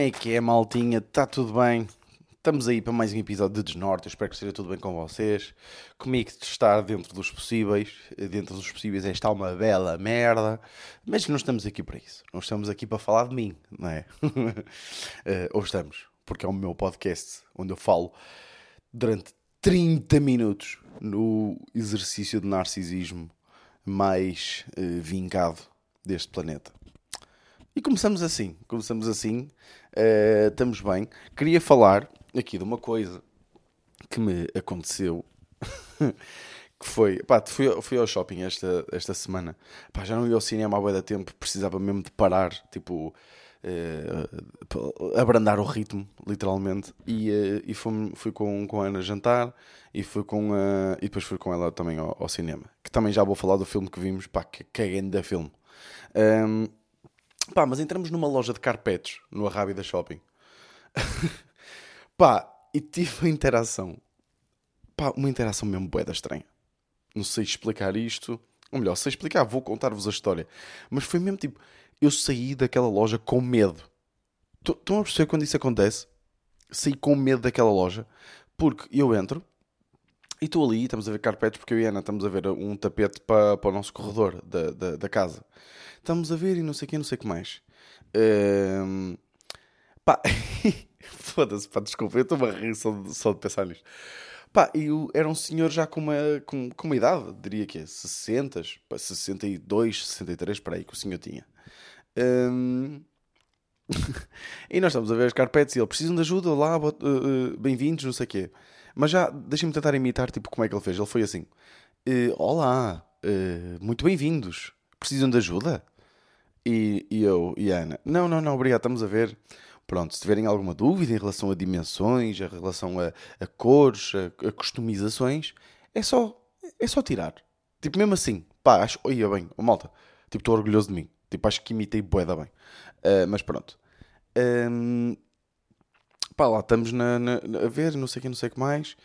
Como é que é, maltinha? Está tudo bem? Estamos aí para mais um episódio de Desnorte. Eu espero que esteja tudo bem com vocês. Comigo está dentro dos possíveis. Dentro dos possíveis é está uma bela merda. Mas não estamos aqui para isso. Não estamos aqui para falar de mim, não é? Eh, ou estamos, porque é o meu podcast onde eu falo durante 30 minutos no exercício de narcisismo mais uh, vingado deste planeta. E começamos assim, começamos assim, uh, estamos bem. Queria falar aqui de uma coisa que me aconteceu, que foi, pá, fui, fui ao shopping esta, esta semana, pá, já não ia ao cinema há bué tempo, precisava mesmo de parar, tipo, uh, abrandar o ritmo, literalmente, e, uh, e fui, fui com, com a Ana jantar, e, fui com, e depois fui com ela também ao, ao, cinema, que também já vou falar do filme que vimos, pá, que, que é da filme. Um, Pá, mas entramos numa loja de carpetes no Arrábida Shopping. Pá, e tive uma interação. Pá, uma interação mesmo boeda estranha. Não sei explicar isto. Ou melhor, sei explicar, vou contar-vos a história. Mas foi mesmo tipo, eu saí daquela loja com medo. Estão a perceber quando isso acontece? Saí com medo daquela loja. Porque eu entro e estou ali, estamos a ver carpetes, porque eu e Ana estamos a ver um tapete para, para o nosso corredor da, da, da casa estamos a ver e não sei o que, não sei o que mais. Um, pá, foda-se, pá, desculpa, eu estou a rir só de, só de pensar nisto. Pá, eu era um senhor já com uma, com, com uma idade, diria que é 60, pá, 62, 63, para aí que o senhor tinha. Um, e nós estamos a ver as carpetes e ele precisam de ajuda, lá, uh, bem-vindos, não sei o quê. Mas já, deixem-me tentar imitar, tipo, como é que ele fez. Ele foi assim: uh, Olá, muito bem-vindos, precisam de ajuda? E, e eu e a Ana, não, não, não, obrigado, estamos a ver. Pronto, se tiverem alguma dúvida em relação a dimensões, em relação a, a cores, a, a, customizações, é só, é só tirar. Tipo, mesmo assim, pá, acho, olha bem, oh, malta, tipo, estou orgulhoso de mim. Tipo, acho que imitei boeda bem. Uh, mas pronto. Um, pá, lá estamos na, na, a ver, não sei o que, não sei o que mais.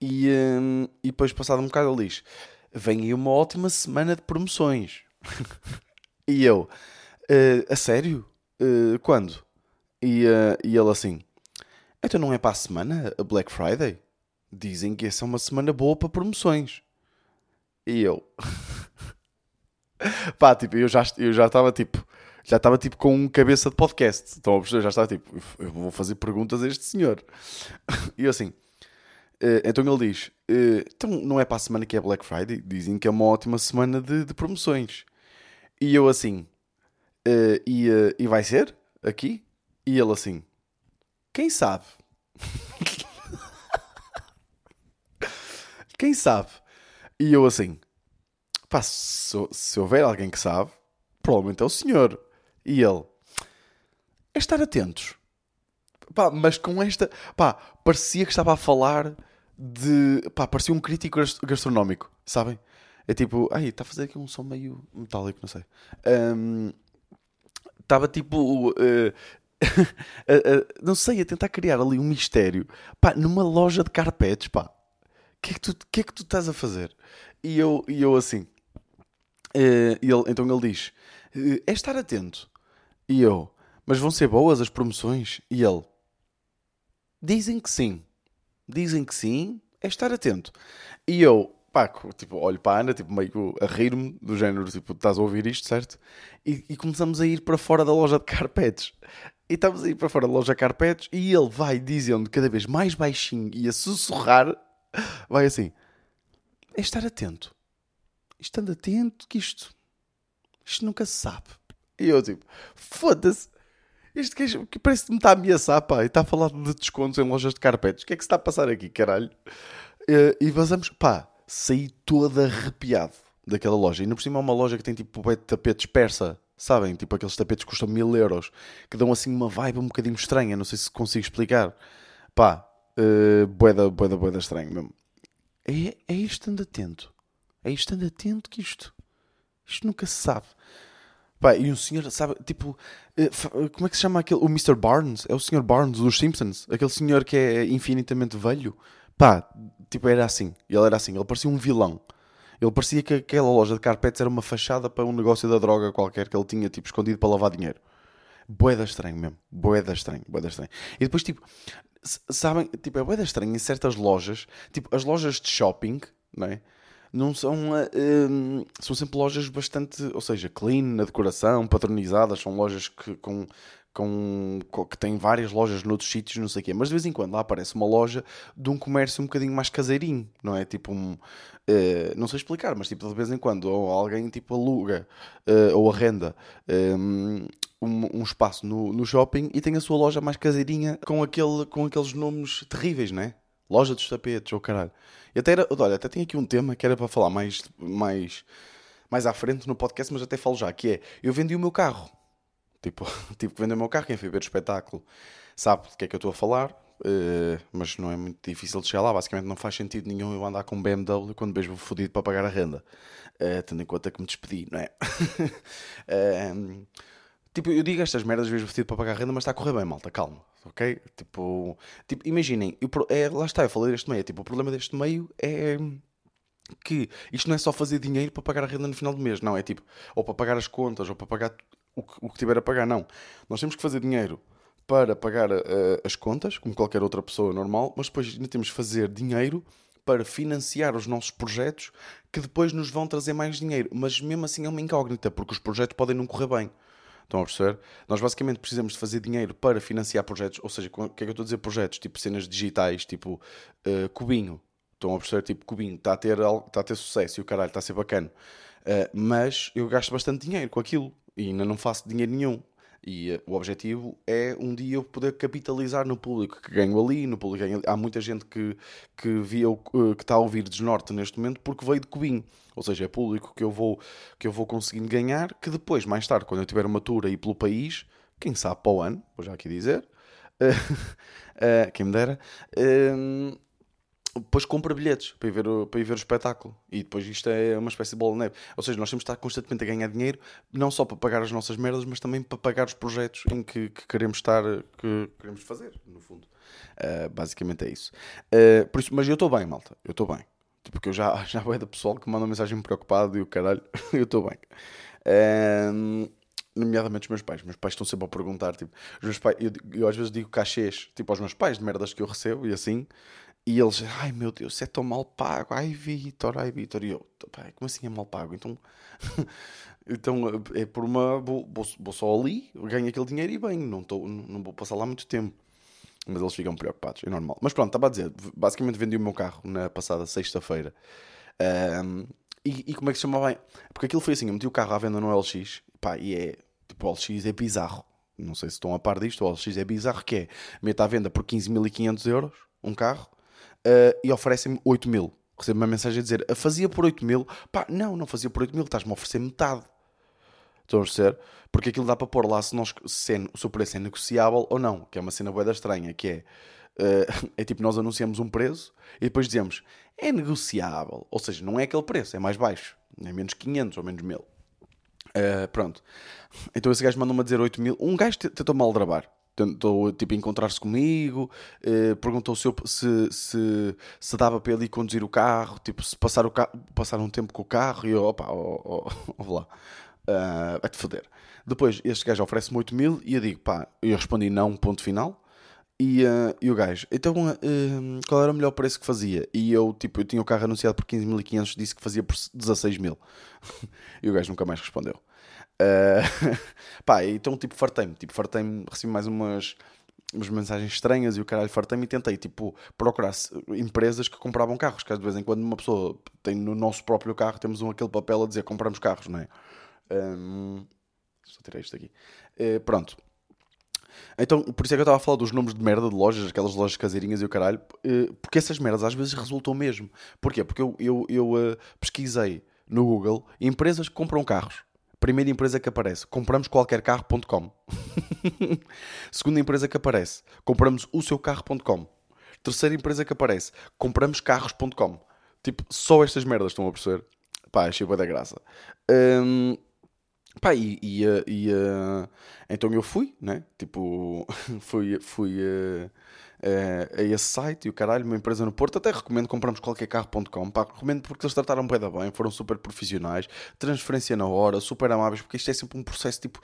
E, um, e depois, passado um bocado, ele diz: Vem aí uma ótima semana de promoções. e eu, Uh, a sério? Uh, quando? E, uh, e ele assim: Então não é para a semana, a Black Friday? Dizem que essa é uma semana boa para promoções. E eu. Pá, tipo, eu já eu já estava tipo. Já estava tipo com um cabeça de podcast. Então já estava tipo, eu vou fazer perguntas a este senhor. E eu assim. Uh, então ele diz: uh, Então não é para a semana que é Black Friday? Dizem que é uma ótima semana de, de promoções. E eu assim: Uh, e, e vai ser aqui? E ele assim, quem sabe? quem sabe? E eu assim, pá, se, se houver alguém que sabe, provavelmente é o senhor. E ele, é estar atentos. Pá, mas com esta, pá, parecia que estava a falar de, pá, parecia um crítico gastronómico, sabem? É tipo, ai, está a fazer aqui um som meio metálico, não sei. Um, estava tipo. Uh, não sei, a tentar criar ali um mistério. Pá, numa loja de carpetes, pá. O que, é que, tu, que é que tu estás a fazer? E eu, e eu assim. Uh, ele, então ele diz: É estar atento. E eu: Mas vão ser boas as promoções? E ele: Dizem que sim. Dizem que sim. É estar atento. E eu: pá, tipo, olho para a Ana, tipo, meio a rir-me, do género, tipo, estás a ouvir isto, certo? E, e, começamos a ir para fora da loja de carpetes. E estamos a ir para fora da loja de carpetes e ele vai dizendo cada vez mais baixinho e a sussurrar, vai assim, é estar atento. Estando atento que isto, isto nunca se sabe. E eu, tipo, foda-se. Isto que, que parece que me está a ameaçar, pá, e está a falar de descontos em lojas de carpetes. O que é que se está a passar aqui, caralho? E vazamos, pá, saí todo arrepiado daquela loja. E no por cima é uma loja que tem tipo tapetes persa, sabem? Tipo aqueles tapetes que custam mil euros, que dão assim uma vibe um bocadinho estranha. Não sei se consigo explicar. Pá, uh, boeda, boeda, boeda estranho mesmo. É, é isto ando atento. É isto ando atento que isto. Isto nunca se sabe. Pá, e um senhor, sabe, tipo, uh, como é que se chama aquele? O Mr. Barnes? É o Sr. Barnes dos Simpsons? Aquele senhor que é infinitamente velho? Pá, tipo, era assim. Ele era assim. Ele parecia um vilão. Ele parecia que aquela loja de carpetes era uma fachada para um negócio da droga qualquer que ele tinha, tipo, escondido para lavar dinheiro. Boeda estranho mesmo. Boeda estranho, boeda estranho. E depois, tipo, sabem, tipo, é boeda estranho em certas lojas, tipo, as lojas de shopping, não é? Não são, uh, são sempre lojas bastante, ou seja, clean na decoração, patronizadas, são lojas que, com, com, com, que têm várias lojas noutros sítios, não sei o quê, mas de vez em quando lá aparece uma loja de um comércio um bocadinho mais caseirinho, não é? Tipo um. Uh, não sei explicar, mas tipo de vez em quando ou alguém tipo aluga uh, ou arrenda um, um, espaço no, no shopping e tem a sua loja mais caseirinha com, aquele, com aqueles nomes terríveis, não é? Loja dos tapetes, ou oh, caralho. E até era, olha, até tinha aqui um tema que era para falar mais, mais, mais à frente no podcast, mas até falo já, que é, eu vendi o meu carro. Tipo, tive que vender o meu carro, quem foi ver o espetáculo sabe do que é que eu estou a falar, uh, mas não é muito difícil de chegar lá. Basicamente não faz sentido nenhum eu andar com um BMW quando vejo fodido para pagar a renda, uh, tendo em conta que me despedi, não é? uh, tipo, eu digo estas merdas vejo fodido para pagar renda, mas está a correr bem, malta, calma, ok? Tipo, tipo imaginem, eu, é, lá está, eu falei deste meio, tipo, o problema deste meio é que isto não é só fazer dinheiro para pagar a renda no final do mês, não, é tipo, ou para pagar as contas, ou para pagar o que, o que tiver a pagar, não. Nós temos que fazer dinheiro para pagar uh, as contas, como qualquer outra pessoa normal, mas depois ainda temos que fazer dinheiro para financiar os nossos projetos que depois nos vão trazer mais dinheiro. Mas mesmo assim é uma incógnita, porque os projetos podem não correr bem. Estão a perceber? Nós basicamente precisamos de fazer dinheiro para financiar projetos, ou seja, o que é que eu estou a dizer projetos? Tipo cenas digitais, tipo uh, Cubinho. Estão a perceber? Tipo Cubinho, está a ter, está a ter sucesso e o caralho está a ser bacana. Uh, mas eu gasto bastante dinheiro com aquilo e ainda não faço dinheiro nenhum. E uh, o objetivo é um dia eu poder capitalizar no público que ganho ali, no público ali. Há muita gente que, que, via, uh, que está a ouvir Desnorte neste momento porque veio de Cubinho. Ou seja, é público que eu vou, que eu vou conseguindo ganhar, que depois, mais tarde, quando eu tiver uma tour aí pelo país, quem sabe para o ano, vou já aqui dizer, uh, quem me dera, depois compra bilhetes para ir, ver o, para ir ver o espetáculo. E depois isto é uma espécie de bola de neve. Ou seja, nós temos de estar constantemente a ganhar dinheiro, não só para pagar as nossas merdas, mas também para pagar os projetos em que, que queremos estar, que queremos fazer, no fundo. Uh, basicamente é isso. Uh, por isso. Mas eu estou bem, malta. Eu estou bem. Porque eu já, já é da pessoal que manda mensagem preocupado e o caralho, eu estou bem. Uh, nomeadamente os meus pais. Meus pais estão sempre a perguntar, tipo, os meus pais, eu, eu às vezes digo cachês, tipo, aos meus pais de merdas que eu recebo e assim, e eles, ai meu Deus, é tão mal pago, ai Vitor, ai Vitor. E eu, como assim é mal pago? Então, então é por uma. Vou, vou, só ali, ganho aquele dinheiro e bem, não, tô, não vou passar lá muito tempo. Mas eles ficam preocupados, é normal. Mas pronto, estava a dizer, basicamente vendi o meu carro na passada sexta-feira. Um, e, e, como é que se chamava? Porque aquilo foi assim: eu meti o carro à venda no LX, pá, e é. Tipo, o LX é bizarro. Não sei se estão a par disto, o LX é bizarro, que é meto à venda por 15.500 euros um carro uh, e oferecem-me 8 mil. Recebo uma mensagem a dizer, fazia por 8 mil. Pá, não, não fazia por 8 mil, estás-me a oferecer metade. Estão a perceber? Porque aquilo dá para pôr lá se, nós, se, é, se o preço é negociável ou não, que é uma cena boeda estranha, que é, uh, é tipo, nós anunciamos um preço e depois dizemos, é negociável. Ou seja, não é aquele preço, é mais baixo. É menos 500 ou menos 1000. Uh, eh, pronto. Então esse gajo mandou-me a dizer 8 mil. Um gajo tentou mal gravar tentou tipo, encontrar-se comigo, eh, perguntou se, eu, se, se, se, dava para ele ir conduzir o carro, tipo, se passar, o carro, passar um tempo com o carro, e eu, opa, oh, lá, uh, vai-te foder. Depois, este gajo oferece-me 8 mil e eu digo, pá, eu respondi não, ponto final. E, uh, e o gajo, então uh, qual era o melhor preço que fazia? E eu, tipo, eu tinha o carro anunciado por 15.500, disse que fazia por 16 mil. e o gajo nunca mais respondeu. Uh, pá, então tipo fartei-me, tipo fartei-me, recebi mais umas, umas mensagens estranhas e o caralho fartei-me e tentei tipo procurar empresas que compravam carros, que de vez em quando uma pessoa tem no nosso próprio carro, temos um, aquele papel a dizer compramos carros, não é? Um, só tirei isto aqui. Uh, pronto. Então, por isso é que eu estava a falar dos nomes de merda de lojas, aquelas lojas caseirinhas e o caralho, uh, porque essas merdas às vezes resultam mesmo. Porquê? Porque eu, eu, eu pesquisei no Google empresas que compram carros. Primeira empresa que aparece, compramos qualquer carro.com. Segunda empresa que aparece, compramos o seu carro.com. Terceira empresa que aparece, compramos carros.com. Tipo, só estas merdas estão a perceber. Pá, achei boa da graça. Hum, Pá, e, e, eh, e, eh, então eu fui, né? Tipo, fui, fui eh, a esse site e o caralho, uma empresa no Porto. Até recomendo comprarmos qualquer carro.com. Pá, recomendo porque eles trataram bem da bem, foram super profissionais, transferência na hora, super amáveis, porque isto é sempre um processo tipo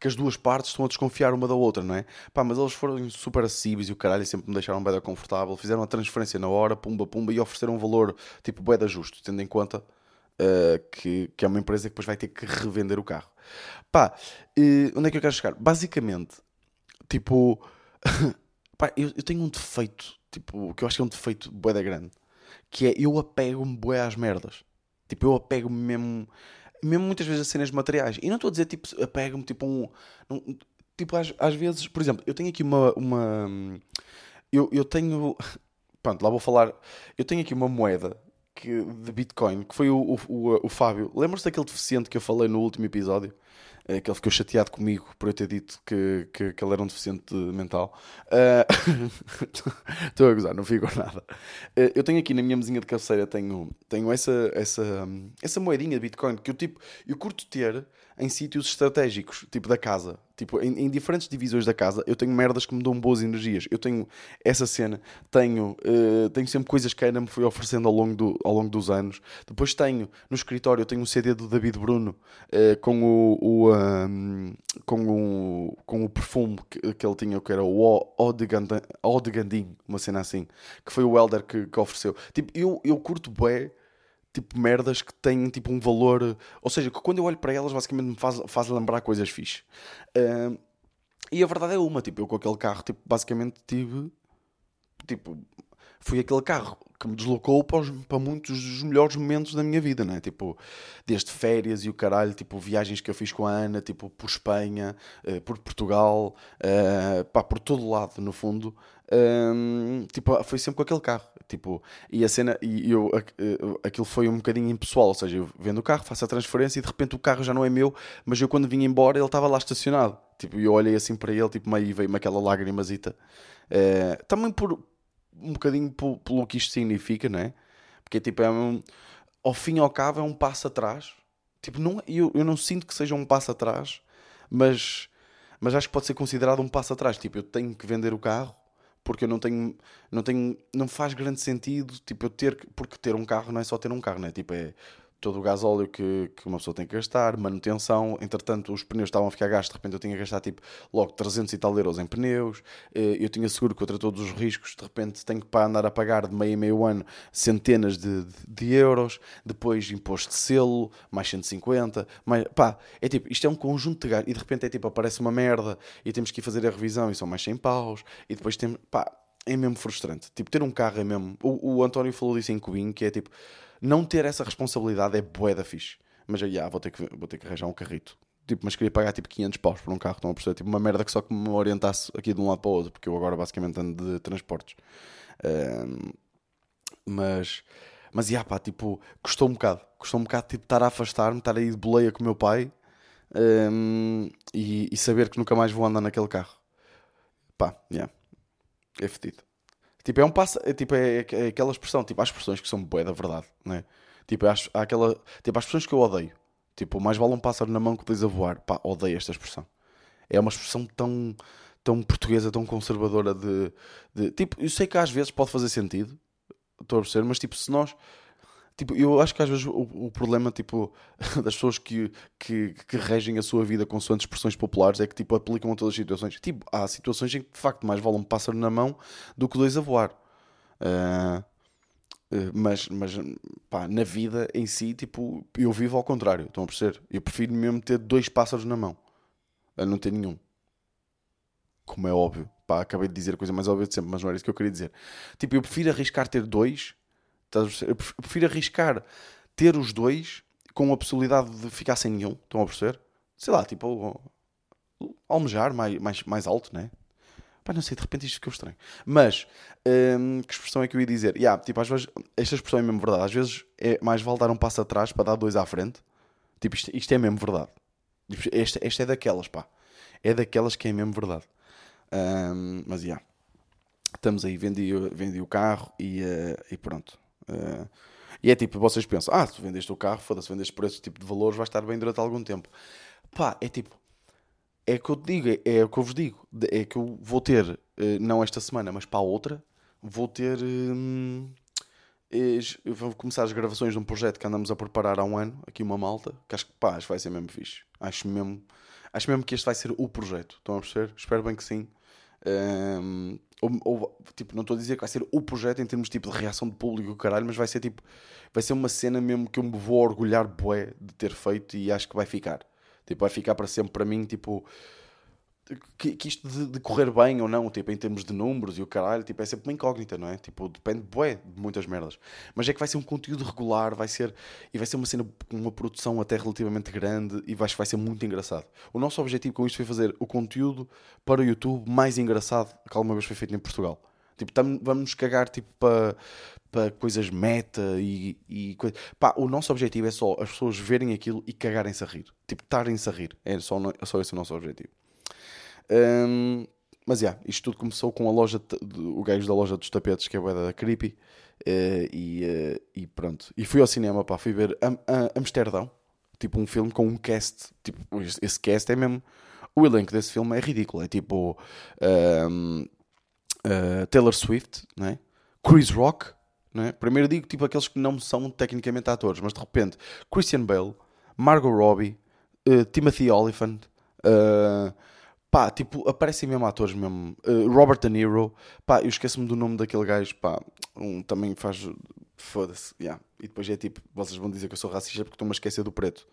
que as duas partes estão a desconfiar uma da outra, não é? Pá, mas eles foram super acessíveis e o caralho sempre me deixaram bem confortável, fizeram a transferência na hora, pumba pumba, e ofereceram um valor tipo da justo, tendo em conta uh, que, que é uma empresa que depois vai ter que revender o carro. Pá, eh, onde é que eu quero chegar? Basicamente, tipo, pá, eu, eu tenho um defeito, tipo, que eu acho que é um defeito bué da grande, que é eu apego-me bué às merdas. Tipo, eu apego-me mesmo, mesmo muitas vezes a cenas materiais. E não estou a dizer, tipo, apego-me, tipo, um... um- tipo, às, às vezes, por exemplo, eu tenho aqui uma... uma eu, eu tenho... Pronto, lá vou falar... Eu tenho aqui uma moeda que, de Bitcoin, que foi o, o, o, o Fábio. Lembram-se daquele deficiente que eu falei no último episódio? Eh, Que ele ficou chateado comigo por eu ter dito que, que, que ele era um deficiente mental. Eh, Estou a gozar, não fico nada. Eh, Eu tenho aqui na minha mesinha de cabeceira tenho, tenho essa, essa, essa moedinha de Bitcoin que eu tipo, eu curto ter em sítios estratégicos, tipo da casa. Tipo, em, em diferentes divisões da casa, eu tenho merdas que me dão boas energias. Eu tenho essa cena, tenho, eh, tenho sempre coisas que a Ana me foi oferecendo ao longo, do, ao longo dos anos. Depois tenho, no escritório, eu tenho um CD do David Bruno eh, com o, o, ahm, com o com o perfume que, que ele tinha, que era o O- Eau de Gandan- Eau de uma cena assim, que foi o Elder que, que ofereceu. Tipo, eu, eu curto bué, tipo, merdas que têm tipo um valor, ou seja, que quando eu olho para elas, basicamente me faz, faz lembrar coisas fixe. Ahm, e a verdade é uma, tipo, eu com aquele carro, tipo, basicamente tive, tipo, foi aquele carro que me deslocou para, os- para muitos dos melhores momentos da minha vida, né? Tipo, desde férias e o caralho, tipo, viagens que eu fiz com a Ana, tipo, por Espanha, eh, por Portugal, eh, pá, por todo lado, no fundo. Hum, tipo, foi sempre com aquele carro, tipo, e a cena, e eu, eh, aquilo foi um bocadinho impessoal, ou seja, eu vendo o carro, faço a transferência e de repente o carro já não é meu, mas eu quando vim embora ele estava lá estacionado, tipo, eu olhei assim para ele, tipo, meio veio-me aquela lágrimazita, Eh, também por, um bocadinho pelo, que isto significa, não é? Porque tipo, é um, ao fim e ao cabo é um passo atrás. Tipo, não, eu, eu não sinto que seja um passo atrás, mas, mas acho que pode ser considerado um passo atrás. Tipo, eu tenho que vender o carro porque eu não tenho, não tenho, não faz grande sentido, tipo, eu ter, que- porque ter um carro não é só ter um carro, não é? Tipo, é todo o gasóleo que, que uma pessoa tem que gastar, manutenção, entretanto os pneus estavam a ficar gastos, de repente eu tinha que gastar tipo logo 300 e tal euros em pneus, eh, eu tinha seguro contra todos os riscos, de repente tenho que andar a pagar de meio a meio ano centenas de, de, de euros, depois imposto de selo, mais 150, mais, pá, é tipo, isto é um conjunto de gastos, e de repente é tipo, aparece uma merda, e temos que ir fazer a revisão e são mais 100 paus, e depois temos, pá, é mesmo frustrante. Tipo, ter um carro é mesmo. O, o António falou disso em Cubinho, que é tipo, não ter essa responsabilidade é bué da fixe. Mas aí, ah, vou ter, que, vou ter que arranjar um carrito. Tipo, mas queria pagar tipo 500 paus por um carro, estão a perceber? Tipo, uma merda que só que me orientasse aqui de um lado para o outro, porque eu agora basicamente ando de transportes. Ahm, mas, mas, yeah, pá, tipo, custou um bocado. Custou um bocado, tipo, estar a afastar-me, estar aí de boleia com o meu pai ahm, e, e saber que nunca mais vou andar naquele carro. Pá, yeah. É fedido. Tipo, é um passo, é, tipo, é, é aquela expressão, tipo, há expressões que são bué da verdade, né? Tipo, há, aquela, tipo, há expressões que eu odeio. Tipo, mais vale um pássaro na mão que dois a voar. Pá, odeio esta expressão. É uma expressão tão, tão portuguesa, tão conservadora de, de... Tipo, eu sei que às vezes pode fazer sentido, estou a perceber, mas tipo, se nós... Tipo, eu acho que às vezes o, o problema, tipo, das pessoas que, que, que regem a sua vida consoante expressões populares é que, tipo, aplicam a todas as situações. Tipo, há situações em que, de facto, mais vale um pássaro na mão do que dois a voar. Eh, mas, mas pá, na vida em si, tipo, eu vivo ao contrário, estão a perceber? Eu prefiro mesmo ter dois pássaros na mão, a não ter nenhum. Como é óbvio. Pá, acabei de dizer a coisa mais óbvia de sempre, mas não era isso que eu queria dizer. Tipo, eu prefiro arriscar ter dois? Eu pref- eu prefiro arriscar ter os dois com a possibilidade de ficar sem nenhum, estão a perceber? Sei lá, tipo, almejar mais, mais, mais alto, né? Pá, não sei, de repente isto ficou estranho. Mas, hum, que expressão é que eu ia dizer? Yeah, tipo, às vezes, esta expressão é mesmo verdade. Às vezes é mais vale dar um passo atrás para dar dois à frente. Tipo, isto, isto é mesmo verdade. Tipo, Esta, esta é daquelas, pá. É daquelas que é mesmo verdade. Hum, mas, já. Estamos aí, vendi, vendi o carro e, eh, e pronto. Eh, e é tipo, vocês pensam, ah, se vendeste o carro, foda-se, vendeste por esse tipo de valores, vai estar bem durante algum tempo. pá, é tipo, é que eu te digo, é, é o que eu vos digo, é que eu vou ter, eh, não esta semana, mas para a outra, vou ter. es- eu vou começar as gravações de um projeto que andamos a preparar há um ano, aqui uma malta, que acho que pá, acho que vai ser mesmo fixe. Acho mesmo, acho mesmo que este vai ser o projeto. Estão a perceber? Espero bem que sim. Hum, ou- ou, tipo, não estou a dizer que vai ser o projeto em termos tipo, de reação de público, o caralho, mas vai ser tipo, vai ser uma cena mesmo que eu me vou orgulhar bué de ter feito e acho que vai ficar. Tipo, vai ficar para sempre para mim, tipo, que, que isto de, de correr bem ou não, tipo, em termos de números e o caralho, tipo, é sempre uma incógnita, não é? Tipo, depende, bué, de muitas merdas. Mas é que vai ser um conteúdo regular, vai ser, e vai ser uma cena com uma produção até relativamente grande e vai, vai ser muito engraçado. O nosso objetivo com isto foi fazer o conteúdo para o YouTube mais engraçado que alguma vez foi feito em Portugal. Tipo, tam- vamos cagar, tipo, para para coisas meta e, e coisa. Pá, o nosso objetivo é só as pessoas verem aquilo e cagarem-se a rir. Tipo, estarem-se a rir. É só, é só esse o nosso objetivo. Hum, mas já, isto tudo começou com a loja, o gajo da loja dos tapetes, que é a da Creepy. eh, e, eh, e pronto. E fui ao cinema, pá, fui ver Am- Am- Amsterdão. Tipo, um filme com um cast. Tipo, esse cast é mesmo. O elenco desse filme é ridículo. É tipo. hum, eh, Taylor Swift, né? Chris Rock, né? primeiro digo tipo aqueles que não são tecnicamente atores, mas de repente Christian Bale, Margot Robbie, Timothy Olyphant, eh, pá, tipo, aparecem mesmo atores mesmo, eh, Robert De Niro, pá, eu esqueço-me do nome daquele gajo, pá, um, também faz, foda-se, yeah. e depois é tipo, vocês vão dizer que eu sou racista porque estou-me a esquecer do preto.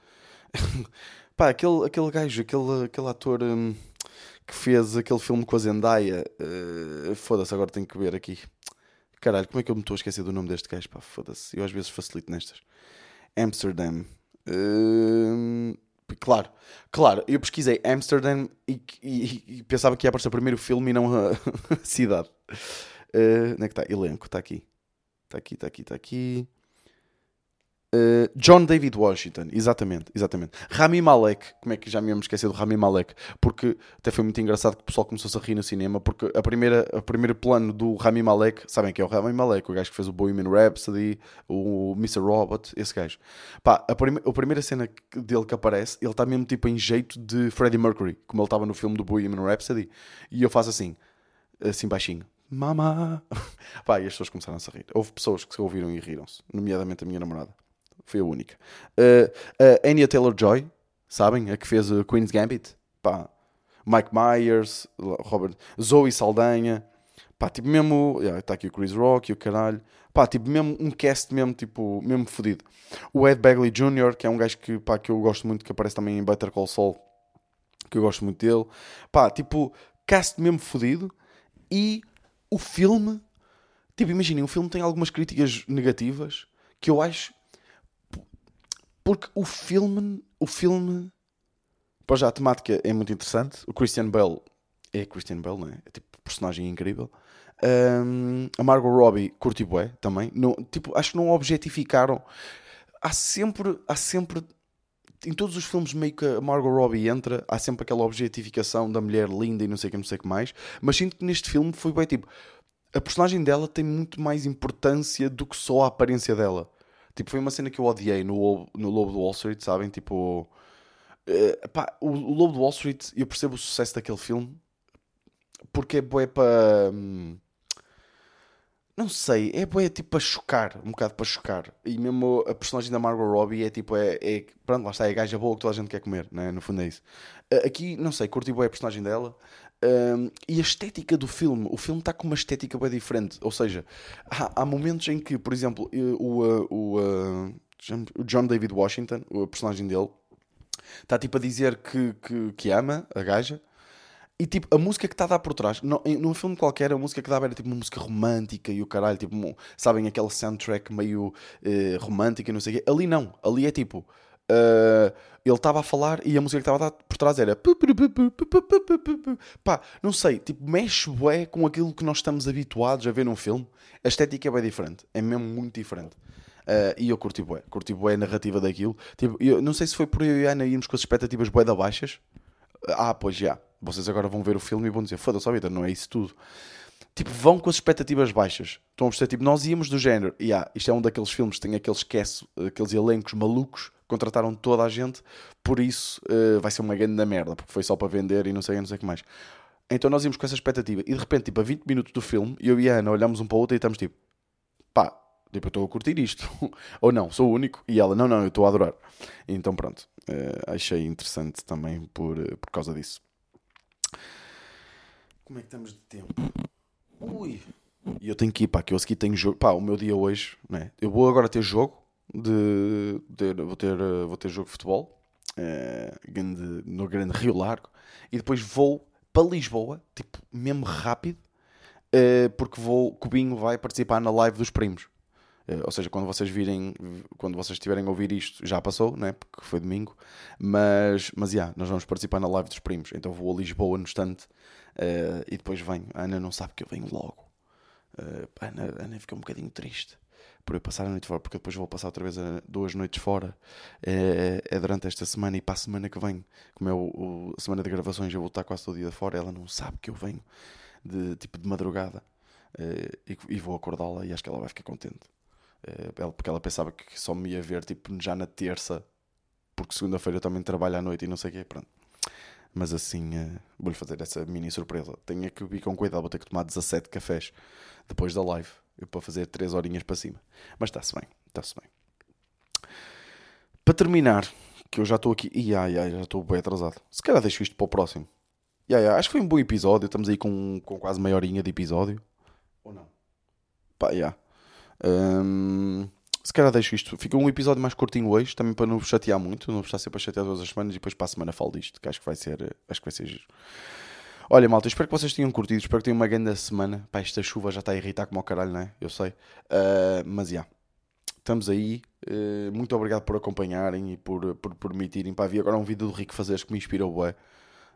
pá, aquele, aquele gajo, aquele, aquele ator hum, que fez aquele filme com a Zendaya, eh, foda-se, agora tenho que ver aqui. Caralho, como é que eu me estou a esquecer do nome deste gajo? Pá, foda-se. Eu às vezes facilito nestas. Amsterdam. Hum, claro, claro. Eu pesquisei Amsterdam e, e- e pensava que ia aparecer primeiro o filme e não a, a cidade. Uh, onde é que está? Elenco, está aqui. Está aqui, está aqui, está aqui. Uh, John David Washington, exatamente, exatamente. Rami Malek, como é que já me íamos esquecer do Rami Malek? Porque até foi muito engraçado que o pessoal começou-se a rir no cinema, porque a primeira, a primeiro plano do Rami Malek, sabem que é o Rami Malek, o gajo que fez o Bohemian Rhapsody, o Mr. Robot, esse gajo. Pá, a, a primeira cena dele que aparece, ele está mesmo tipo em jeito de Freddie Mercury, como ele estava no filme do Bohemian Rhapsody, e eu faço assim, assim baixinho. Mama! Pá, e as pessoas começaram a rir. Houve pessoas que se ouviram e riram-se, nomeadamente a minha namorada. Foi a única. Uh, a Anya Taylor-Joy, sabem? A que fez o Queen's Gambit. Pá, Mike Myers, Robert, Zoe Saldanha. Pá, tipo mesmo... Está aqui o Chris Rock e o caralho. Pá, tipo mesmo um cast mesmo, tipo, mesmo fodido. O Ed Bagley Jr., que é um gajo que, pá, que eu gosto muito, que aparece também em Better Call Saul. Que eu gosto muito dele. Pá, tipo, cast mesmo fodido. E o filme... Tipo, imaginem, o filme tem algumas críticas negativas que eu acho porque o filme, o filme, pá, já a temática é muito interessante. O Christian Bale é Christian Bale, não é? É tipo personagem incrível. Um, a Margot Robbie curti bué também. Não, tipo, acho que não objetificaram. Há sempre, há sempre, em todos os filmes meio que a Margot Robbie entra, há sempre aquela objetificação da mulher linda e não sei o que, não sei que mais. Mas sinto que neste filme foi bem tipo, a personagem dela tem muito mais importância do que só a aparência dela. Tipo, foi uma cena que eu odiei no, no Lobo do Wall Street, sabem? Tipo, eh, pá, o, o Lobo do Wall Street, eu percebo o sucesso daquele filme porque é bué para. hum, não sei, é bué tipo para chocar, um bocado para chocar. E mesmo a personagem da Margot Robbie é tipo, é, é pronto, lá está, é a gaja boa que toda a gente quer comer, né? no fundo é isso. Eh, Aqui, não sei, curti bué a personagem dela. Hum, e a estética do filme, o filme está com uma estética bem diferente. Ou seja, há, há momentos em que, por exemplo, o, uh, o, uh, o John David Washington, o personagem dele, está tipo a dizer que, que, que ama a gaja. E tipo, a música que está a dar por trás, em- num filme qualquer, a música que dava era tipo uma música romântica e o caralho, tipo, um- sabem, aquele soundtrack meio eh, romântica e não sei o quê. Ali não, ali é tipo, ah, ele estava a falar e a música que estava por trás era pá, não sei, tipo, mexe bué com aquilo que nós estamos habituados a ver num filme. A estética é bem diferente, é mesmo muito diferente. Uh, e eu curti bué, curti bué a narrativa daquilo. Tipo, eu não sei se foi por eu e a Ana irmos com as expectativas bué da baixas. Ah, pois já. Vocês agora vão ver o filme e vão dizer, foda-se, vida, não é isso tudo tipo, vão com as expectativas baixas. Estão a perceber? Tipo, nós íamos do género, e yeah, isto é um daqueles filmes que tem aqueles aqueles elencos malucos, contrataram toda a gente, por isso uh, vai ser uma grande da merda, porque foi só para vender e não sei, não sei o que mais. Então nós íamos com essa expectativa, e de repente, tipo, a 20 minutos do filme, eu e a Ana olhamos um para o outro e estamos tipo, pá, tipo, eu estou a curtir isto. Ou não, sou o único. E ela, não, não, eu estou a adorar. Então pronto, uh, achei interessante também por, uh, por causa disso. Como é que estamos de tempo? Ui! E eu tenho que ir, pá, que eu aqui tenho jogo. Pá, o meu dia hoje, né? Eu vou agora ter jogo. De, de vou, ter, uh, vou ter jogo de futebol. grande, no grande Rio Largo. E depois vou para Lisboa, tipo, mesmo rápido. porque vou, Cubinho vai participar na live dos primos. Ou seja, quando vocês virem, quando vocês estiverem a ouvir isto, já passou, né? porque foi domingo. Mas, mas yeah, nós vamos participar na live dos primos. Então vou a Lisboa no instante uh, e depois venho. A Ana não sabe que eu venho logo. Uh, a Ana, a Ana fica um bocadinho triste por eu passar a noite fora, porque depois vou passar outra vez duas noites fora. É, é, durante esta semana e para a semana que vem, como é o, o, a semana de gravações, eu vou estar quase todo dia fora. Ela não sabe que eu venho de tipo de madrugada. Uh, e, e, vou acordá-la e acho que ela vai ficar contente. Eh, porque ela pensava que só me ia ver tipo, já na terça, porque segunda-feira eu também trabalho à noite e não sei o quê. Pronto. Mas assim, uh, vou-lhe fazer essa mini surpresa. Tenho que ir com cuidado, vou ter que tomar 17 cafés depois da live para fazer 3 horinhas para cima. Mas está-se bem, está-se bem. Para terminar, que eu já estou aqui. ai, ai, já estou bem atrasado. Se calhar deixo isto para o próximo. Yeah, yeah, acho que foi um bom episódio. Estamos aí com, com quase meia horinha de episódio. Ou não? Pá, yeah. Um, se calhar deixo isto. Fica um episódio mais curtinho hoje, também para não vos chatear muito, não vos estar sempre a chatear todas as semanas e depois para a semana falo disto, que acho que vai ser, acho que vai ser giro. Olha, malta, espero que vocês tenham curtido, espero que tenham uma grande semana. Pá, esta chuva já está a irritar como ao caralho, não é? Eu sei. Uh, mas já. Yeah, estamos aí. Uh, muito obrigado por acompanharem e por, por permitirem. Pá, vi agora um vídeo do Rico Fazeres que me inspirou, bué.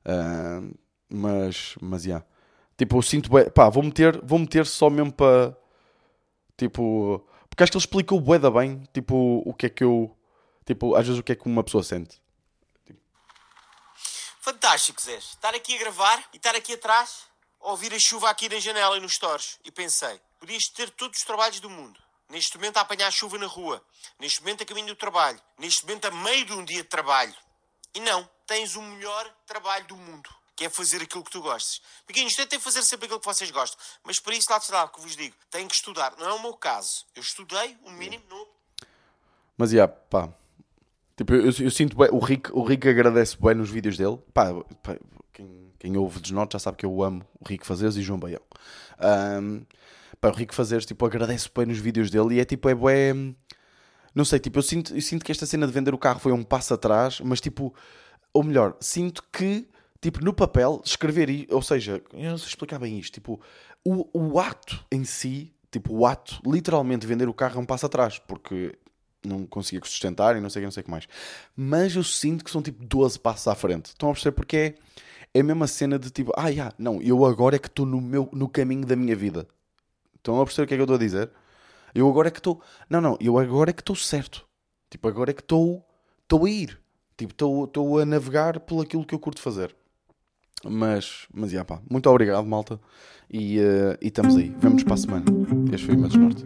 Uh, mas, mas, já. Yeah. Tipo, eu sinto, bué. Pá, vou meter, vou meter só mesmo para Tipo, porque acho que ele explicou bué da bem, tipo, o que é que eu, tipo, às vezes o que é que uma pessoa sente. Fantástico, Zé. Estar aqui a gravar e estar aqui atrás, ouvir a chuva aqui na janela e nos stores. E pensei, podias ter todos os trabalhos do mundo. Neste momento a apanhar chuva na rua. Neste momento a caminho do trabalho. Neste momento a meio de um dia de trabalho. E não, tens o melhor trabalho do mundo que é fazer aquilo que tu gostes. Pequenos, tentem fazer sempre aquilo que vocês gostam, mas para isso, lá está, que vos digo, têm que estudar. Não é o meu caso. Eu estudei o mínimo no. Mas, yeah, pá. Tipo, eu, eu sinto bem, o Rick, o Rick agradece bem nos vídeos dele. Pá, pá quem, quem ouve desnote já sabe que eu amo o Rick Fazeres e João Baião. Um, pá, o Rick Fazeres, tipo, agradece bem nos vídeos dele e é tipo, é bem... Não sei, tipo, eu sinto, eu sinto que esta cena de vender o carro foi um passo atrás, mas tipo, ou melhor, sinto que tipo, no papel, escrever, ou seja, eu não sei explicar bem isto, tipo, o, o ato em si, tipo, o ato, literalmente, vender o carro é um passo atrás, porque não conseguia sustentar e não sei que, não sei o que mais. Mas eu sinto que são tipo 12 passos à frente. Estão a perceber porque é, é a mesma cena de tipo, ah, yeah, não, eu agora é que estou no, meu, no caminho da minha vida. Estão a perceber o que é que eu estou a dizer? Eu agora é que estou. Não, não, eu agora é que estou certo. Tipo, agora é que estou. Estou a ir. Tipo, estou a navegar por aquilo que eu curto fazer. Mas, mas, yeah, pá, muito obrigado, malta. E, uh, e estamos aí. Vemo-nos para a semana. Este foi o meu desnorte.